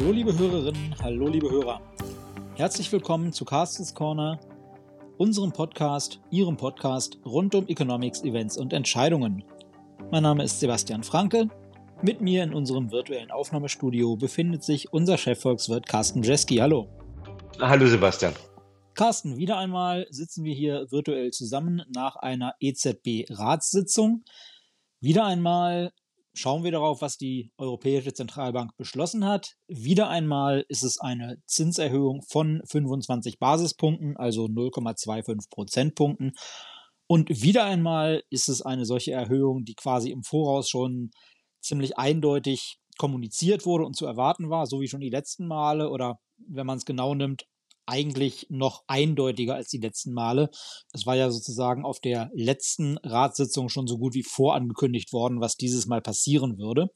Hallo liebe Hörerinnen, hallo liebe Hörer. Herzlich willkommen zu Carstens Corner, unserem Podcast, Ihrem Podcast rund um Economics, Events und Entscheidungen. Mein Name ist Sebastian Franke. Mit mir in unserem virtuellen Aufnahmestudio befindet sich unser Chefvolkswirt Carsten Jeski. Hallo. Hallo Sebastian. Carsten, wieder einmal sitzen wir hier virtuell zusammen nach einer EZB-Ratssitzung. Wieder einmal schauen wir darauf, was die Europäische Zentralbank beschlossen hat. Wieder einmal ist es eine Zinserhöhung von 25 Basispunkten, also 0,25 Prozentpunkten. Und wieder einmal ist es eine solche Erhöhung, die quasi im Voraus schon ziemlich eindeutig kommuniziert wurde und zu erwarten war, so wie schon die letzten Male oder wenn man es genau nimmt, eigentlich noch eindeutiger als die letzten Male. Es war ja sozusagen auf der letzten Ratssitzung schon so gut wie vorangekündigt worden, was dieses Mal passieren würde.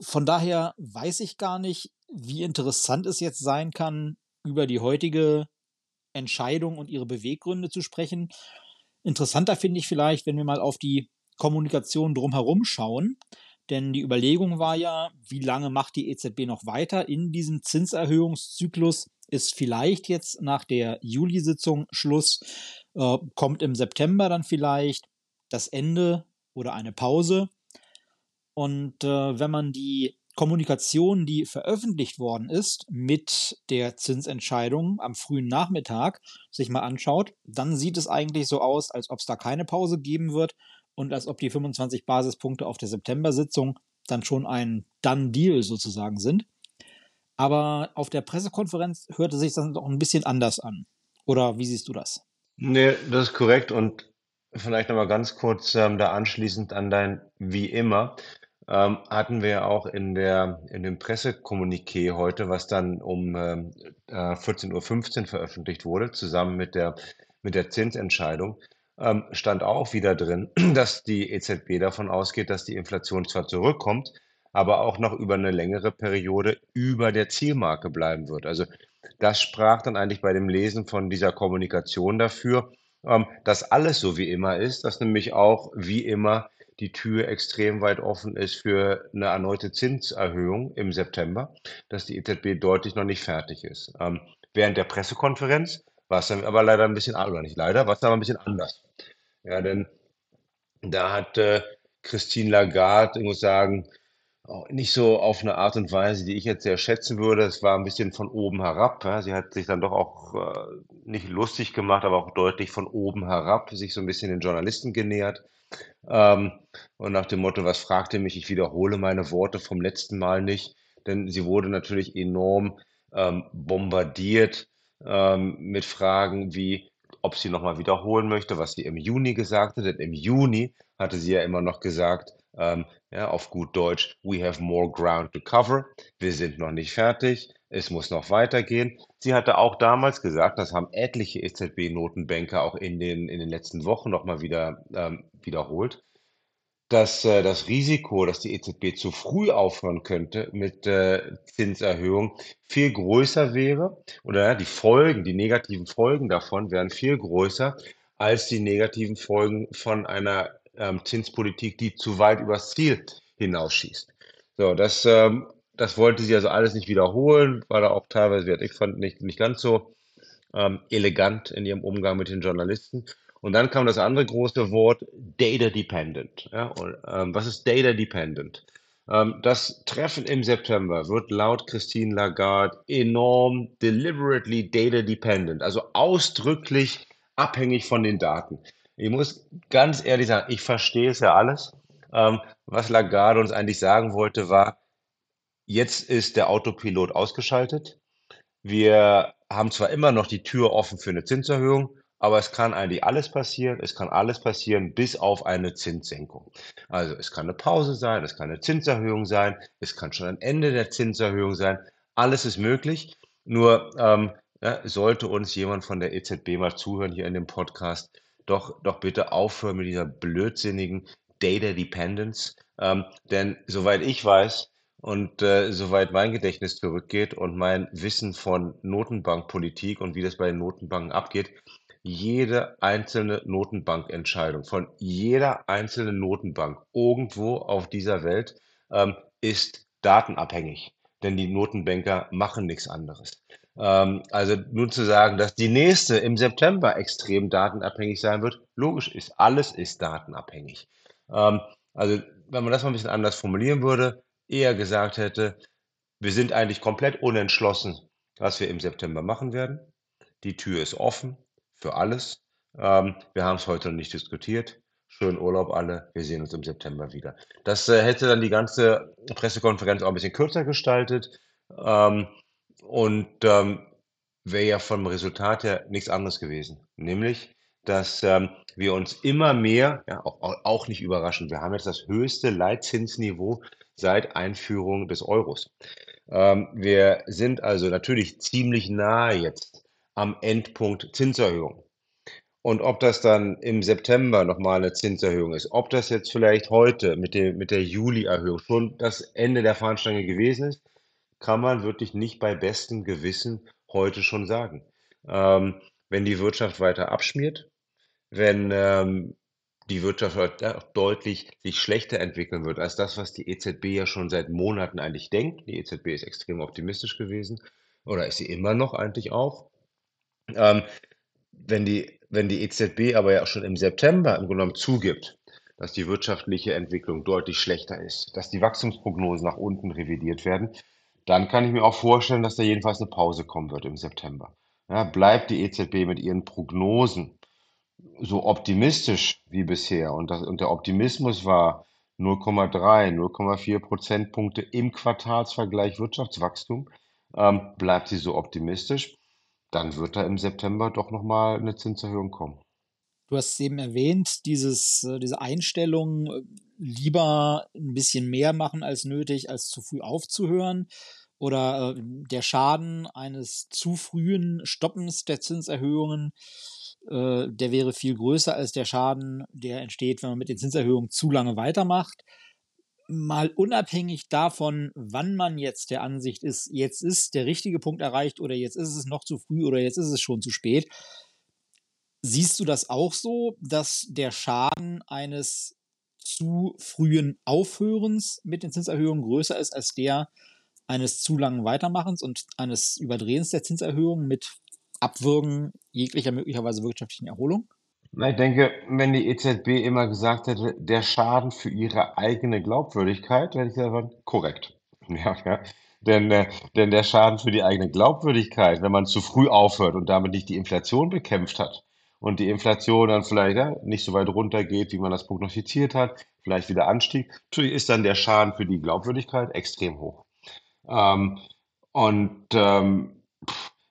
Von daher weiß ich gar nicht, wie interessant es jetzt sein kann, über die heutige Entscheidung und ihre Beweggründe zu sprechen. Interessanter finde ich vielleicht, wenn wir mal auf die Kommunikation drumherum schauen. Denn die Überlegung war ja, wie lange macht die EZB noch weiter in diesem Zinserhöhungszyklus? Ist vielleicht jetzt nach der Juli-Sitzung Schluss, äh, kommt im September dann vielleicht das Ende oder eine Pause. Und äh, wenn man die Kommunikation, die veröffentlicht worden ist mit der Zinsentscheidung am frühen Nachmittag, sich mal anschaut, dann sieht es eigentlich so aus, als ob es da keine Pause geben wird und als ob die 25 Basispunkte auf der September-Sitzung dann schon ein Done Deal sozusagen sind. Aber auf der Pressekonferenz hörte sich das doch ein bisschen anders an. Oder wie siehst du das? Nee, das ist korrekt. Und vielleicht nochmal ganz kurz ähm, da anschließend an dein Wie immer. Ähm, hatten wir auch in der in dem Pressekommuniqué heute, was dann um ähm, äh, 14.15 Uhr veröffentlicht wurde, zusammen mit der, mit der Zinsentscheidung, ähm, stand auch wieder drin, dass die EZB davon ausgeht, dass die Inflation zwar zurückkommt, aber auch noch über eine längere Periode über der Zielmarke bleiben wird. Also das sprach dann eigentlich bei dem Lesen von dieser Kommunikation dafür, ähm, dass alles so wie immer ist, dass nämlich auch wie immer die Tür extrem weit offen ist für eine erneute Zinserhöhung im September, dass die EZB deutlich noch nicht fertig ist. Ähm, während der Pressekonferenz war es dann aber leider ein bisschen, oder nicht leider, war es aber ein bisschen anders. Ja, denn da hat äh, Christine Lagarde, ich muss sagen, auch nicht so auf eine Art und Weise, die ich jetzt sehr schätzen würde. Es war ein bisschen von oben herab. Ja. Sie hat sich dann doch auch äh, nicht lustig gemacht, aber auch deutlich von oben herab sich so ein bisschen den Journalisten genähert. Ähm, und nach dem Motto, was fragt ihr mich? Ich wiederhole meine Worte vom letzten Mal nicht, denn sie wurde natürlich enorm ähm, bombardiert ähm, mit Fragen wie, ob sie nochmal wiederholen möchte, was sie im Juni gesagt hat. Denn im Juni hatte sie ja immer noch gesagt, ähm, ja, auf gut Deutsch, we have more ground to cover. Wir sind noch nicht fertig. Es muss noch weitergehen. Sie hatte auch damals gesagt, das haben etliche EZB-Notenbanker auch in den, in den letzten Wochen nochmal wieder ähm, wiederholt, dass äh, das Risiko, dass die EZB zu früh aufhören könnte mit äh, Zinserhöhung, viel größer wäre oder ja, die Folgen, die negativen Folgen davon wären viel größer als die negativen Folgen von einer ähm, Zinspolitik, die zu weit übers Ziel hinausschießt. So, das, ähm, das wollte sie also alles nicht wiederholen, war da auch teilweise, ich fand, nicht, nicht ganz so ähm, elegant in ihrem Umgang mit den Journalisten. Und dann kam das andere große Wort, Data Dependent. Ja, und, ähm, was ist Data Dependent? Ähm, das Treffen im September wird laut Christine Lagarde enorm deliberately data dependent, also ausdrücklich abhängig von den Daten. Ich muss ganz ehrlich sagen, ich verstehe es ja alles. Ähm, was Lagarde uns eigentlich sagen wollte, war, jetzt ist der Autopilot ausgeschaltet. Wir haben zwar immer noch die Tür offen für eine Zinserhöhung, aber es kann eigentlich alles passieren. Es kann alles passieren, bis auf eine Zinssenkung. Also es kann eine Pause sein, es kann eine Zinserhöhung sein, es kann schon ein Ende der Zinserhöhung sein. Alles ist möglich. Nur ähm, ja, sollte uns jemand von der EZB mal zuhören hier in dem Podcast, doch, doch bitte aufhören mit dieser blödsinnigen Data Dependence. Ähm, denn soweit ich weiß und äh, soweit mein Gedächtnis zurückgeht und mein Wissen von Notenbankpolitik und wie das bei den Notenbanken abgeht, jede einzelne Notenbankentscheidung von jeder einzelnen Notenbank irgendwo auf dieser Welt ähm, ist datenabhängig. denn die Notenbanker machen nichts anderes. Ähm, also nun zu sagen, dass die nächste im September extrem datenabhängig sein wird, logisch ist, alles ist datenabhängig. Ähm, also wenn man das mal ein bisschen anders formulieren würde, eher gesagt hätte, wir sind eigentlich komplett unentschlossen, was wir im September machen werden. Die Tür ist offen für alles. Ähm, wir haben es heute noch nicht diskutiert. Schönen Urlaub alle. Wir sehen uns im September wieder. Das äh, hätte dann die ganze Pressekonferenz auch ein bisschen kürzer gestaltet. Ähm, und ähm, wäre ja vom Resultat her nichts anderes gewesen. Nämlich, dass ähm, wir uns immer mehr, ja, auch, auch nicht überraschend, wir haben jetzt das höchste Leitzinsniveau seit Einführung des Euros. Ähm, wir sind also natürlich ziemlich nahe jetzt am Endpunkt Zinserhöhung. Und ob das dann im September nochmal eine Zinserhöhung ist, ob das jetzt vielleicht heute mit, dem, mit der Juli-Erhöhung schon das Ende der Fahnenstange gewesen ist, kann man wirklich nicht bei bestem Gewissen heute schon sagen. Ähm, wenn die Wirtschaft weiter abschmiert, wenn ähm, die Wirtschaft auch deutlich sich schlechter entwickeln wird als das, was die EZB ja schon seit Monaten eigentlich denkt. Die EZB ist extrem optimistisch gewesen oder ist sie immer noch eigentlich auch. Ähm, wenn die, wenn die EZB aber ja schon im September im Grunde genommen zugibt, dass die wirtschaftliche Entwicklung deutlich schlechter ist, dass die Wachstumsprognosen nach unten revidiert werden, dann kann ich mir auch vorstellen, dass da jedenfalls eine Pause kommen wird im September. Ja, bleibt die EZB mit ihren Prognosen so optimistisch wie bisher und, das, und der Optimismus war 0,3, 0,4 Prozentpunkte im Quartalsvergleich Wirtschaftswachstum, ähm, bleibt sie so optimistisch, dann wird da im September doch nochmal eine Zinserhöhung kommen. Du hast eben erwähnt, dieses, äh, diese Einstellung, äh, lieber ein bisschen mehr machen als nötig, als zu früh aufzuhören. Oder äh, der Schaden eines zu frühen Stoppens der Zinserhöhungen, der wäre viel größer als der Schaden, der entsteht, wenn man mit den Zinserhöhungen zu lange weitermacht. Mal unabhängig davon, wann man jetzt der Ansicht ist, jetzt ist der richtige Punkt erreicht oder jetzt ist es noch zu früh oder jetzt ist es schon zu spät, Siehst du das auch so, dass der Schaden eines zu frühen Aufhörens mit den Zinserhöhungen größer ist als der eines zu langen Weitermachens und eines Überdrehens der Zinserhöhungen mit Abwürgen jeglicher möglicherweise wirtschaftlichen Erholung? Ich denke, wenn die EZB immer gesagt hätte, der Schaden für ihre eigene Glaubwürdigkeit, hätte ich gesagt, korrekt. Ja, ja. Denn, äh, denn der Schaden für die eigene Glaubwürdigkeit, wenn man zu früh aufhört und damit nicht die Inflation bekämpft hat, und die Inflation dann vielleicht ja, nicht so weit runtergeht, wie man das prognostiziert hat, vielleicht wieder anstieg, natürlich ist dann der Schaden für die Glaubwürdigkeit extrem hoch. Ähm, und ähm,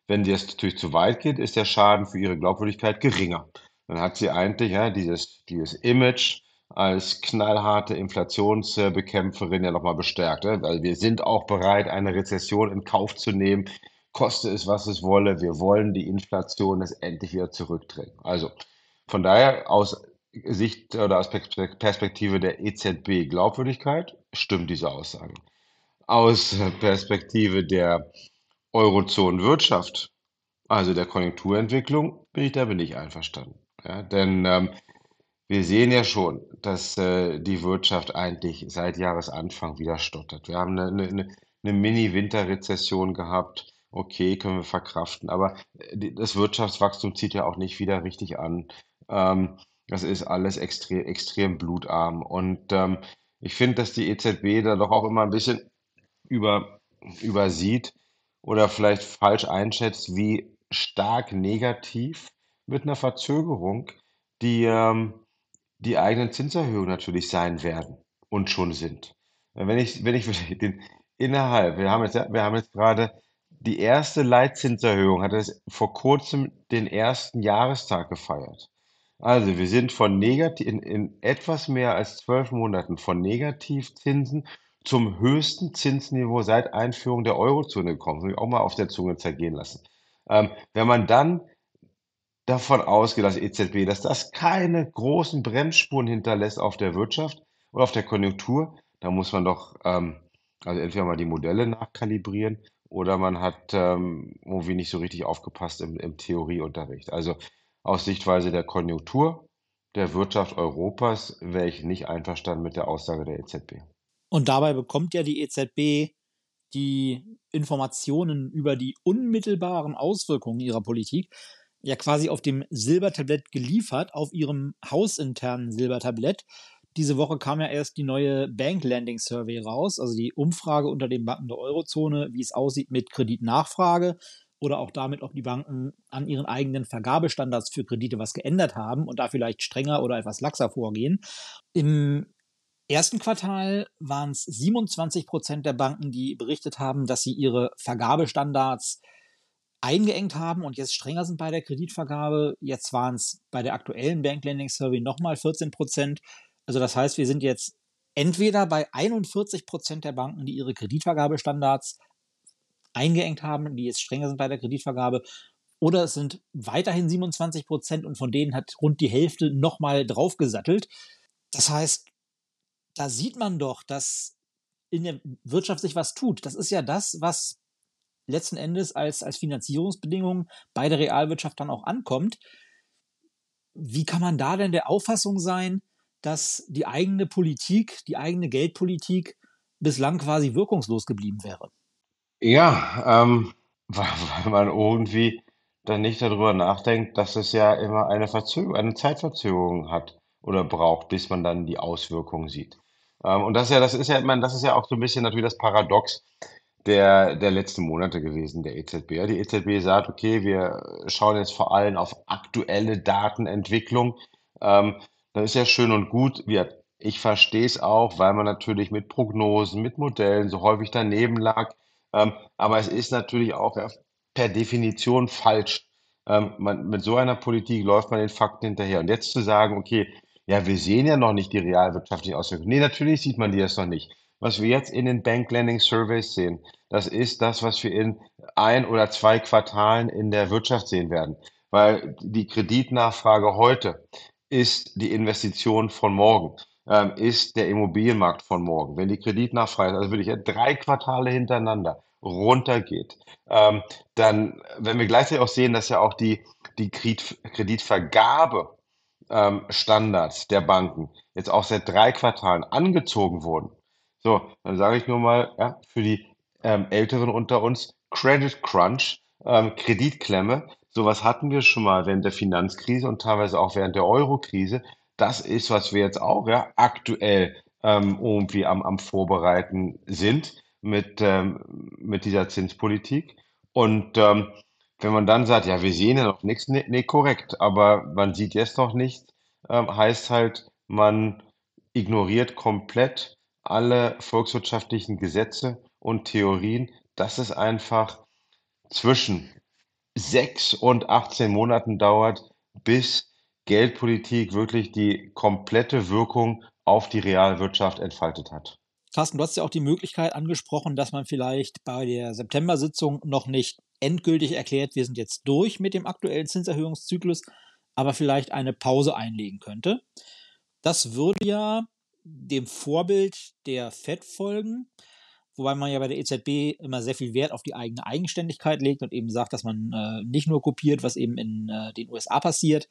wenn das natürlich zu weit geht, ist der Schaden für ihre Glaubwürdigkeit geringer. Dann hat sie eigentlich ja, dieses, dieses Image als knallharte Inflationsbekämpferin ja nochmal bestärkt. Weil wir sind auch bereit, eine Rezession in Kauf zu nehmen, koste es, was es wolle. Wir wollen die Inflation jetzt endlich wieder zurückdrängen. Also von daher aus Sicht oder aus Perspektive der EZB Glaubwürdigkeit stimmt diese Aussage. Aus Perspektive der Eurozonenwirtschaft, also der Konjunkturentwicklung, bin ich damit nicht einverstanden. Ja, denn ähm, wir sehen ja schon, dass äh, die Wirtschaft eigentlich seit Jahresanfang wieder stottert. Wir haben eine, eine, eine Mini-Winterrezession gehabt okay, können wir verkraften. Aber äh, das Wirtschaftswachstum zieht ja auch nicht wieder richtig an. Ähm, das ist alles extrem, extrem blutarm. Und ähm, ich finde, dass die EZB da doch auch immer ein bisschen über, übersieht oder vielleicht falsch einschätzt, wie stark negativ mit einer Verzögerung die, ähm, die eigenen Zinserhöhungen natürlich sein werden und schon sind. Wenn ich, wenn ich den innerhalb, wir haben jetzt, wir haben jetzt gerade die erste Leitzinserhöhung hat es vor kurzem den ersten Jahrestag gefeiert. Also wir sind von negativ in, in etwas mehr als zwölf Monaten von Negativzinsen zum höchsten Zinsniveau seit Einführung der Eurozone gekommen. Das muss ich auch mal auf der Zunge zergehen lassen. Ähm, wenn man dann davon ausgeht, dass EZB, dass das keine großen Bremsspuren hinterlässt auf der Wirtschaft oder auf der Konjunktur, dann muss man doch ähm, also entweder mal die Modelle nachkalibrieren oder man hat ähm, irgendwie nicht so richtig aufgepasst im, im Theorieunterricht. Also aus Sichtweise der Konjunktur der Wirtschaft Europas wäre ich nicht einverstanden mit der Aussage der EZB. Und dabei bekommt ja die EZB die Informationen über die unmittelbaren Auswirkungen ihrer Politik ja quasi auf dem Silbertablett geliefert, auf ihrem hausinternen Silbertablett. Diese Woche kam ja erst die neue Bank Landing Survey raus, also die Umfrage unter den Banken der Eurozone, wie es aussieht mit Kreditnachfrage oder auch damit, ob die Banken an ihren eigenen Vergabestandards für Kredite was geändert haben und da vielleicht strenger oder etwas laxer vorgehen. Im ersten Quartal waren es 27 Prozent der Banken, die berichtet haben, dass sie ihre Vergabestandards eingeengt haben und jetzt strenger sind bei der Kreditvergabe. Jetzt waren es bei der aktuellen Bank Lending Survey nochmal 14 Prozent. Also das heißt, wir sind jetzt entweder bei 41 Prozent der Banken, die ihre Kreditvergabestandards eingeengt haben, die jetzt strenger sind bei der Kreditvergabe, oder es sind weiterhin 27 Prozent und von denen hat rund die Hälfte nochmal draufgesattelt. Das heißt, da sieht man doch, dass in der Wirtschaft sich was tut. Das ist ja das, was letzten Endes als, als Finanzierungsbedingung bei der Realwirtschaft dann auch ankommt. Wie kann man da denn der Auffassung sein, dass die eigene Politik, die eigene Geldpolitik bislang quasi wirkungslos geblieben wäre? Ja, ähm, weil, man irgendwie dann nicht darüber nachdenkt, dass es ja immer eine Verzögerung, eine Zeitverzögerung hat oder braucht, bis man dann die Auswirkungen sieht. Ähm, und das ist ja, das ist ja, meine, das ist ja auch so ein bisschen natürlich das Paradox der, der letzten Monate gewesen, der EZB. Ja, Die EZB sagt, okay, wir schauen jetzt vor allem auf aktuelle Datenentwicklung. Ähm, das ist ja schön und gut. Ich verstehe es auch, weil man natürlich mit Prognosen, mit Modellen so häufig daneben lag. Ähm, aber es ist natürlich auch per Definition falsch. Ähm, mit so einer Politik läuft man den Fakten hinterher. Und jetzt zu sagen, okay, ja, wir sehen ja noch nicht die realwirtschaftlichen Auswirkungen. Nee, natürlich sieht man die jetzt noch nicht. Was wir jetzt in den Bank Lending Surveys sehen, das ist das, was wir in ein oder zwei Quartalen in der Wirtschaft sehen werden. Weil die Kreditnachfrage heute ist die Investition von morgen, ähm, ist der Immobilienmarkt von morgen. Wenn die Kreditnachfrage, also wirklich drei Quartale hintereinander runtergeht, ähm, dann, wenn wir gleichzeitig auch sehen, dass ja auch die, die Kreditvergabe ähm, Standards der Banken jetzt auch seit drei Quartalen angezogen wurden. So, dann sage ich nur mal, ja, für die ähm, Älteren unter uns, Credit Crunch, ähm, Kreditklemme, sowas hatten wir schon mal während der Finanzkrise und teilweise auch während der Eurokrise. Das ist, was wir jetzt auch ja, aktuell ähm, irgendwie am, am Vorbereiten sind mit, ähm, mit dieser Zinspolitik. Und ähm, wenn man dann sagt, ja, wir sehen ja noch nichts, nee, nee, korrekt, aber man sieht jetzt noch nichts, ähm, heißt halt, man ignoriert komplett alle volkswirtschaftlichen Gesetze und Theorien, dass es einfach zwischen sechs und 18 Monaten dauert, bis Geldpolitik wirklich die komplette Wirkung auf die Realwirtschaft entfaltet hat. Carsten, du hast ja auch die Möglichkeit angesprochen, dass man vielleicht bei der September-Sitzung noch nicht endgültig erklärt, wir sind jetzt durch mit dem aktuellen Zinserhöhungszyklus, aber vielleicht eine Pause einlegen könnte. Das würde ja dem Vorbild der FED folgen, wobei man ja bei der EZB immer sehr viel Wert auf die eigene Eigenständigkeit legt und eben sagt, dass man äh, nicht nur kopiert, was eben in äh, den USA passiert.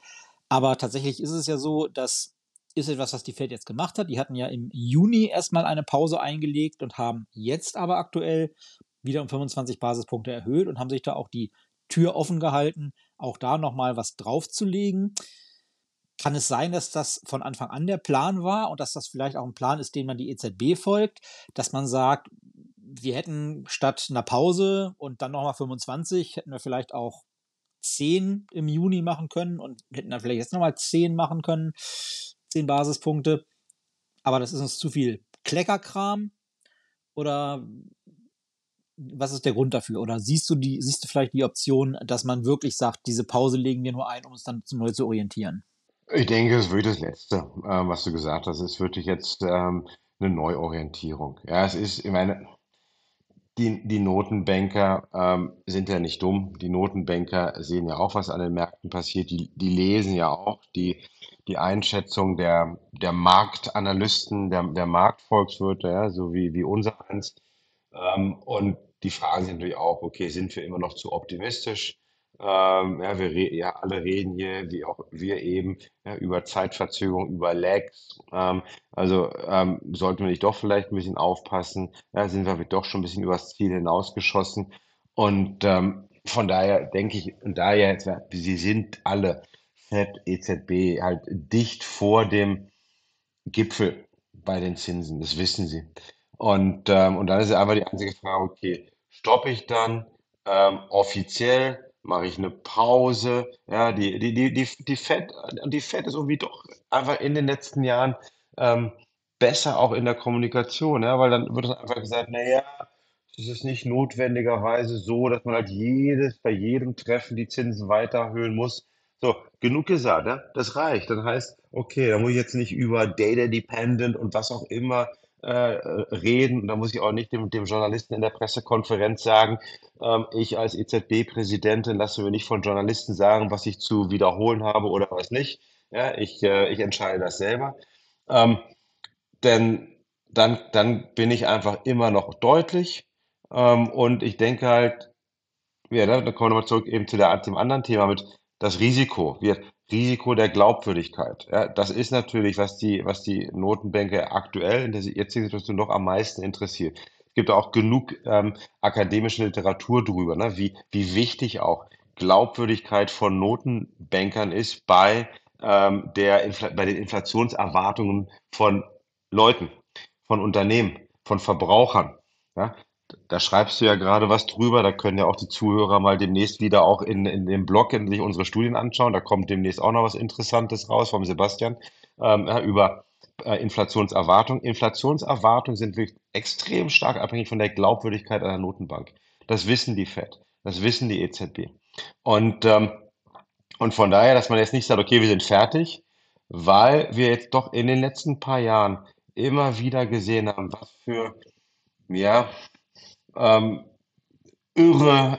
Aber tatsächlich ist es ja so, dass ist etwas, was die Fed jetzt gemacht hat. Die hatten ja im Juni erstmal eine Pause eingelegt und haben jetzt aber aktuell wieder um 25 Basispunkte erhöht und haben sich da auch die Tür offen gehalten, auch da nochmal was draufzulegen. Kann es sein, dass das von Anfang an der Plan war und dass das vielleicht auch ein Plan ist, den man die EZB folgt, dass man sagt, wir hätten statt einer Pause und dann nochmal 25, hätten wir vielleicht auch 10 im Juni machen können und hätten dann vielleicht jetzt nochmal 10 machen können, 10 Basispunkte. Aber das ist uns zu viel Kleckerkram. Oder was ist der Grund dafür? Oder siehst du die, siehst du vielleicht die Option, dass man wirklich sagt, diese Pause legen wir nur ein, um uns dann neu zu orientieren? Ich denke, es wird das Letzte, äh, was du gesagt hast. Es wird jetzt ähm, eine Neuorientierung. Ja, es ist, ich meine, die, die Notenbanker ähm, sind ja nicht dumm. Die Notenbanker sehen ja auch, was an den Märkten passiert. Die, die lesen ja auch die, die Einschätzung der, der Marktanalysten, der, der Marktvolkswirte, ja, so wie, wie unser eins. Ähm, und die Fragen sind natürlich auch, okay, sind wir immer noch zu optimistisch? Ähm, ja, wir re ja, alle reden hier, wie auch wir eben, ja, über Zeitverzögerung, über Lags. Ähm, also ähm, sollten wir nicht doch vielleicht ein bisschen aufpassen? Ja, sind wir doch schon ein bisschen übers Ziel hinausgeschossen. Und ähm, von daher denke ich, und daher, sie sind alle, FED, EZB, halt dicht vor dem Gipfel bei den Zinsen, das wissen sie. Und, ähm, und dann ist einfach die einzige Frage, okay, stoppe ich dann ähm, offiziell, mache ich eine Pause? Ja, die, die, die, die, die Fed, die Fed ist irgendwie doch einfach in den letzten Jahren ähm, besser auch in der Kommunikation, ja, weil dann wird einfach gesagt, naja, es ist nicht notwendigerweise so, dass man halt jedes, bei jedem Treffen die Zinsen weiter erhöhen muss. So, genug gesagt, ja? Das reicht. Dann heißt, okay, da muss ich jetzt nicht über Data Dependent und was auch immer äh, reden. Und da muss ich auch nicht dem, dem Journalisten in der Pressekonferenz sagen, ähm, ich als EZB-Präsidentin lasse mir nicht von Journalisten sagen, was ich zu wiederholen habe oder was nicht. Ja, ich, äh, ich entscheide das selber. Ähm, denn dann, dann bin ich einfach immer noch deutlich. Ähm, und ich denke halt, ja, da kommen wir nochmal zurück eben zu der, dem anderen Thema mit das Risiko. Wir, Risiko der Glaubwürdigkeit. Ja, das ist natürlich, was die, was die Notenbanker aktuell in der jetzigen Situation noch am meisten interessiert. Es gibt auch genug ähm, akademische Literatur drüber, ne, wie, wie wichtig auch Glaubwürdigkeit von Notenbankern ist bei, ähm, der bei den Inflationserwartungen von Leuten, von Unternehmen, von Verbrauchern. Ja, da schreibst du ja gerade was drüber. Da können ja auch die Zuhörer mal demnächst wieder auch in, in dem Blog in sich unsere Studien anschauen. Da kommt demnächst auch noch was Interessantes raus vom Sebastian ähm, über äh, Inflationserwartung. Inflationserwartungen sind wirklich extrem stark abhängig von der Glaubwürdigkeit einer Notenbank. Das wissen die Fed, das wissen die EZB. Und, ähm, und von daher, dass man jetzt nicht sagt, okay, wir sind fertig, weil wir jetzt doch in den letzten paar Jahren immer wieder gesehen haben, was für ja, ähm, irre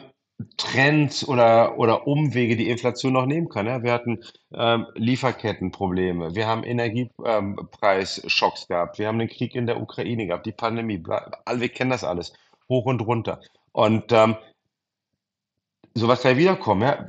Trends oder, oder Umwege die Inflation noch nehmen kann. Ja? Wir hatten ähm, Lieferkettenprobleme, wir haben Energiepreisschocks gehabt, wir haben den Krieg in der Ukraine gehabt, die Pandemie, wir kennen das alles, hoch und runter. Und ähm, sowas kann ja wiederkommen. Ja?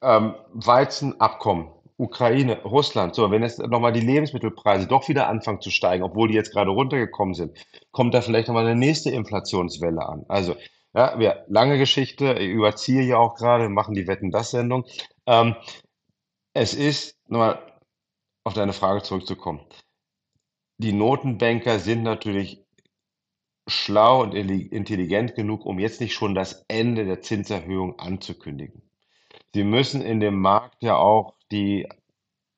Ähm, Weizenabkommen, Ukraine, Russland, so, wenn jetzt nochmal die Lebensmittelpreise doch wieder anfangen zu steigen, obwohl die jetzt gerade runtergekommen sind, kommt da vielleicht nochmal eine nächste Inflationswelle an. Also, ja, wir, lange Geschichte, ich überziehe ja auch gerade, machen die Wetten-Das-Sendung. Ähm, es ist, nochmal auf deine Frage zurückzukommen, die Notenbanker sind natürlich schlau und intelligent genug, um jetzt nicht schon das Ende der Zinserhöhung anzukündigen. Sie müssen in dem Markt ja auch die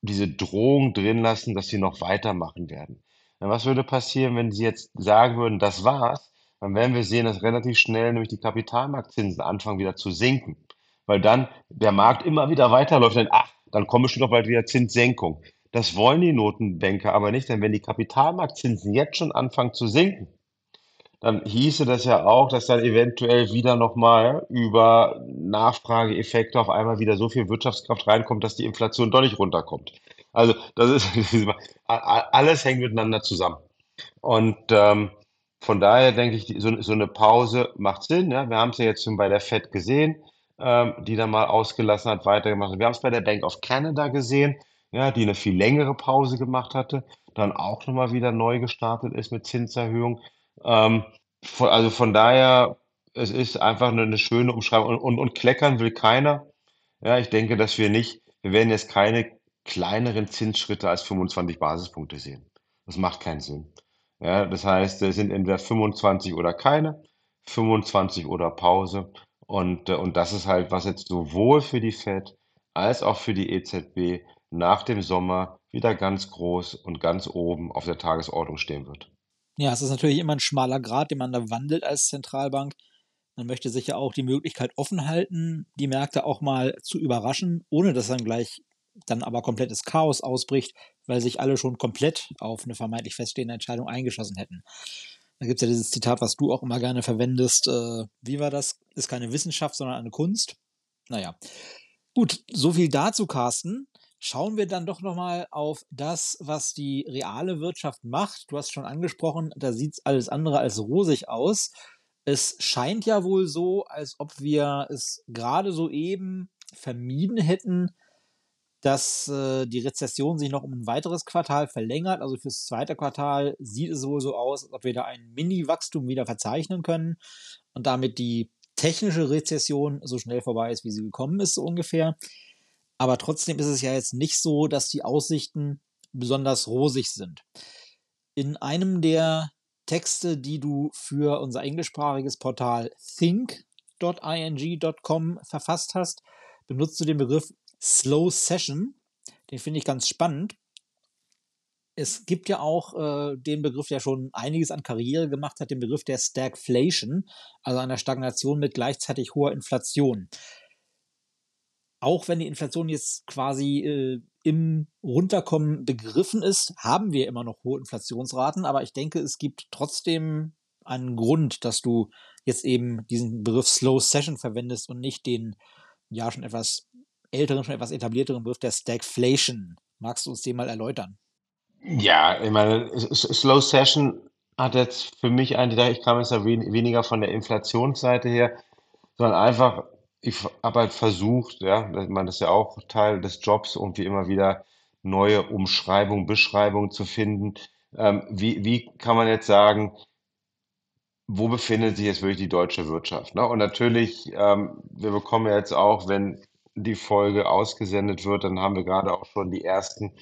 diese Drohung drin lassen, dass sie noch weitermachen werden. Was würde passieren, wenn sie jetzt sagen würden, das war's? Dann werden wir sehen, dass relativ schnell nämlich die Kapitalmarktzinsen anfangen wieder zu sinken, weil dann der Markt immer wieder weiterläuft. Denn ach, dann kommen bestimmt doch bald wieder Zinssenkung. Das wollen die Notenbanker aber nicht, denn wenn die Kapitalmarktzinsen jetzt schon anfangen zu sinken, dann hieße das ja auch, dass dann eventuell wieder nochmal über Nachfrageeffekte auf einmal wieder so viel Wirtschaftskraft reinkommt, dass die Inflation doch nicht runterkommt. Also das ist alles hängt miteinander zusammen. Und ähm, von daher denke ich, so, so eine Pause macht Sinn. Ja? Wir haben es ja jetzt schon bei der Fed gesehen, ähm, die dann mal ausgelassen hat, weitergemacht hat. Wir haben es bei der Bank of Canada gesehen, ja, die eine viel längere Pause gemacht hatte, dann auch nochmal wieder neu gestartet ist mit Zinserhöhung. Ähm, von, also von daher, es ist einfach eine, eine schöne Umschreibung und, und, und kleckern will keiner. Ja, ich denke, dass wir nicht, wir werden jetzt keine kleineren Zinsschritte als 25 Basispunkte sehen. Das macht keinen Sinn. Ja, das heißt, es sind entweder 25 oder keine, 25 oder Pause. Und, äh, und das ist halt, was jetzt sowohl für die Fed als auch für die EZB nach dem Sommer wieder ganz groß und ganz oben auf der Tagesordnung stehen wird. Ja, es ist natürlich immer ein schmaler Grad, den man da wandelt als Zentralbank. Man möchte sich ja auch die Möglichkeit offen halten, die Märkte auch mal zu überraschen, ohne dass dann gleich dann aber komplettes Chaos ausbricht, weil sich alle schon komplett auf eine vermeintlich feststehende Entscheidung eingeschossen hätten. Da gibt es ja dieses Zitat, was du auch immer gerne verwendest. Äh, wie war das? Ist keine Wissenschaft, sondern eine Kunst. Naja. Gut, so viel dazu, Carsten. Schauen wir dann doch nochmal auf das, was die reale Wirtschaft macht. Du hast schon angesprochen, da sieht es alles andere als rosig aus. Es scheint ja wohl so, als ob wir es gerade soeben vermieden hätten, dass äh, die Rezession sich noch um ein weiteres Quartal verlängert. Also fürs zweite Quartal sieht es wohl so aus, als ob wir da ein Mini-Wachstum wieder verzeichnen können und damit die technische Rezession so schnell vorbei ist, wie sie gekommen ist, so ungefähr. Aber trotzdem ist es ja jetzt nicht so, dass die Aussichten besonders rosig sind. In einem der Texte, die du für unser englischsprachiges Portal think.ing.com verfasst hast, benutzt du den Begriff Slow Session. Den finde ich ganz spannend. Es gibt ja auch äh, den Begriff, der schon einiges an Karriere gemacht hat, den Begriff der Stagflation, also einer Stagnation mit gleichzeitig hoher Inflation. Auch wenn die Inflation jetzt quasi äh, im Runterkommen begriffen ist, haben wir immer noch hohe Inflationsraten, aber ich denke, es gibt trotzdem einen Grund, dass du jetzt eben diesen Begriff Slow Session verwendest und nicht den ja schon etwas älteren, schon etwas etablierteren Begriff der Stagflation. Magst du uns den mal erläutern? Ja, ich meine, Slow Session hat jetzt für mich eigentlich, ich kam jetzt ja weniger von der Inflationsseite her, sondern einfach, ich habe halt versucht, ja, man ist ja auch Teil des Jobs, irgendwie immer wieder neue Umschreibungen, Beschreibungen zu finden. Ähm, wie, wie kann man jetzt sagen, wo befindet sich jetzt wirklich die deutsche Wirtschaft? Ne? Und natürlich, ähm, wir bekommen ja jetzt auch, wenn die Folge ausgesendet wird, dann haben wir gerade auch schon die ersten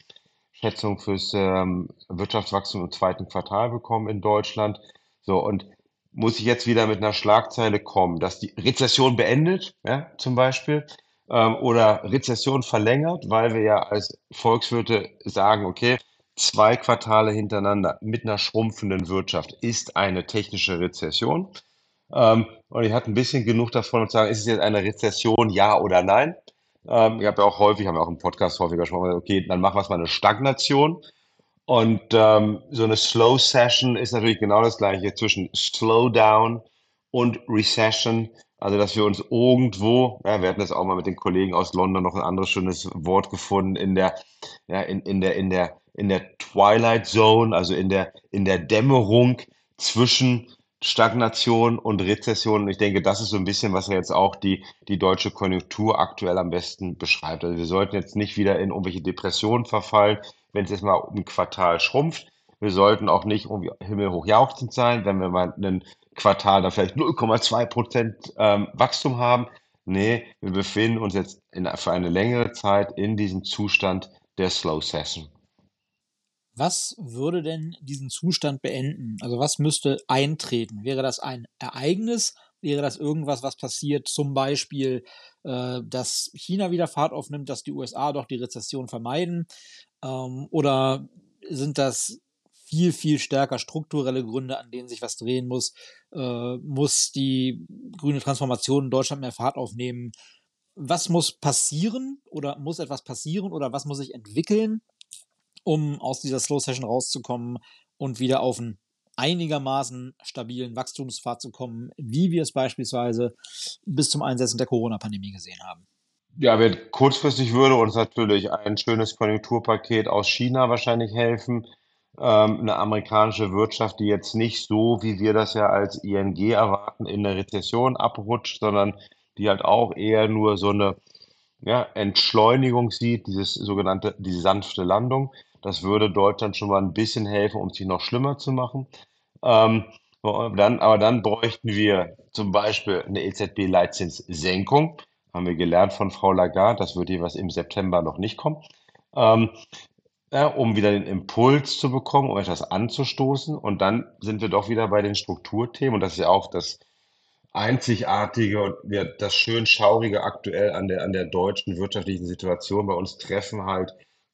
Schätzungen fürs ähm, Wirtschaftswachstum im zweiten Quartal bekommen in Deutschland. So, und muss ich jetzt wieder mit einer Schlagzeile kommen, dass die Rezession beendet, ja, zum Beispiel, ähm, oder Rezession verlängert, weil wir ja als Volkswirte sagen, okay, zwei Quartale hintereinander mit einer schrumpfenden Wirtschaft ist eine technische Rezession. Ähm, und ich hatte ein bisschen genug davon, um zu sagen, ist es jetzt eine Rezession, ja oder nein? Ähm, ich habe ja auch häufig, haben wir auch im Podcast häufiger gesagt, okay, dann machen wir es mal eine Stagnation. Und ähm, so eine Slow Session ist natürlich genau das gleiche zwischen Slowdown und Recession. Also, dass wir uns irgendwo, ja, wir hatten das auch mal mit den Kollegen aus London noch ein anderes schönes Wort gefunden, in der, ja, in, in der, in der, in der Twilight Zone, also in der, in der Dämmerung zwischen Stagnation und Rezession. Und ich denke, das ist so ein bisschen, was ja jetzt auch die, die deutsche Konjunktur aktuell am besten beschreibt. Also wir sollten jetzt nicht wieder in irgendwelche Depressionen verfallen, wenn es jetzt mal um ein Quartal schrumpft. Wir sollten auch nicht irgendwie himmelhoch jauchzend sein, wenn wir mal ein Quartal da vielleicht 0,2 Prozent ähm, Wachstum haben. Nee, wir befinden uns jetzt in, für eine längere Zeit in diesem Zustand der Slow Session. Was würde denn diesen Zustand beenden? Also was müsste eintreten? Wäre das ein Ereignis? Wäre das irgendwas, was passiert? Zum Beispiel, äh, dass China wieder Fahrt aufnimmt, dass die USA doch die Rezession vermeiden? Ähm, oder sind das viel, viel stärker strukturelle Gründe, an denen sich was drehen muss? Äh, muss die grüne Transformation in Deutschland mehr Fahrt aufnehmen? Was muss passieren oder muss etwas passieren oder was muss sich entwickeln, um aus dieser Slow Session rauszukommen und wieder auf einen einigermaßen stabilen Wachstumspfad zu kommen, wie wir es beispielsweise bis zum Einsetzen der Corona-Pandemie gesehen haben. Ja, kurzfristig würde uns natürlich ein schönes Konjunkturpaket aus China wahrscheinlich helfen. Ähm, eine amerikanische Wirtschaft, die jetzt nicht so, wie wir das ja als ING erwarten, in eine Rezession abrutscht, sondern die halt auch eher nur so eine ja, Entschleunigung sieht, dieses sogenannte, diese sanfte Landung. Das würde Deutschland schon mal ein bisschen helfen, um es noch schlimmer zu machen. Ähm, dann, aber dann bräuchten wir zum Beispiel eine EZB-Leitzinssenkung. Haben wir gelernt von Frau Lagarde, das wird jeweils im September noch nicht kommen. Ähm, ja, um wieder den Impuls zu bekommen, um etwas anzustoßen. Und dann sind wir doch wieder bei den Strukturthemen. Und das ist ja auch das Einzigartige und ja, das schön Schaurige aktuell an der, an der deutschen wirtschaftlichen Situation. Bei uns treffen halt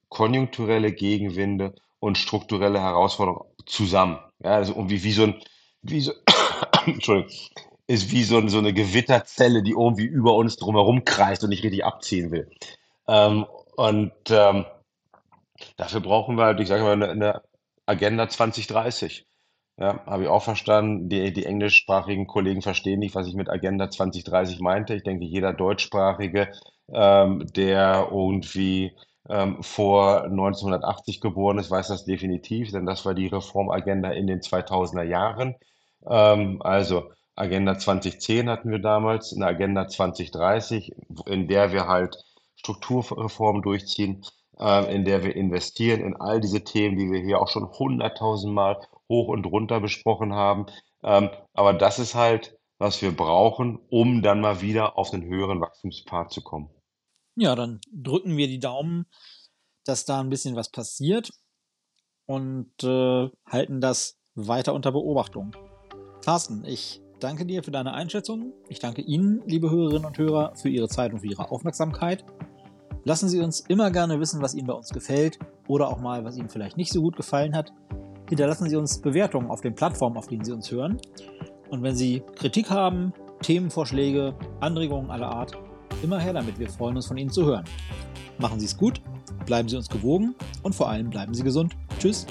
konjunkturelle Gegenwinde und strukturelle Herausforderungen zusammen. Ja, also irgendwie wie so ein, wie so, Entschuldigung, ist wie so, so eine Gewitterzelle, die irgendwie über uns drumherum kreist und nicht richtig abziehen will. Ähm, und ähm, dafür brauchen wir, halt, ich sage mal, eine, eine Agenda 2030. Ja, habe ich auch verstanden. Die, die englischsprachigen Kollegen verstehen nicht, was ich mit Agenda 2030 meinte. Ich denke, jeder Deutschsprachige, ähm, der irgendwie ähm, vor 1980 geboren ist, weiß das definitiv, denn das war die Reformagenda in den 2000er Jahren. Ähm, also Agenda 2010 hatten wir damals, eine Agenda 2030, in der wir halt Strukturreformen durchziehen, äh, in der wir investieren in all diese Themen, die wir hier auch schon hunderttausendmal hoch und runter besprochen haben. Ähm, aber das ist halt, was wir brauchen, um dann mal wieder auf den höheren Wachstumspfad zu kommen. Ja, dann drücken wir die Daumen, dass da ein bisschen was passiert und äh, halten das weiter unter Beobachtung. Carsten, ich danke dir für deine Einschätzung. Ich danke Ihnen, liebe Hörerinnen und Hörer, für Ihre Zeit und für Ihre Aufmerksamkeit. Lassen Sie uns immer gerne wissen, was Ihnen bei uns gefällt oder auch mal, was Ihnen vielleicht nicht so gut gefallen hat. Hinterlassen Sie uns Bewertungen auf den Plattformen, auf denen Sie uns hören. Und wenn Sie Kritik haben, Themenvorschläge, Anregungen aller Art, immer her damit. Wir freuen uns von Ihnen zu hören. Machen Sie es gut, bleiben Sie uns gewogen und vor allem bleiben Sie gesund. Tschüss.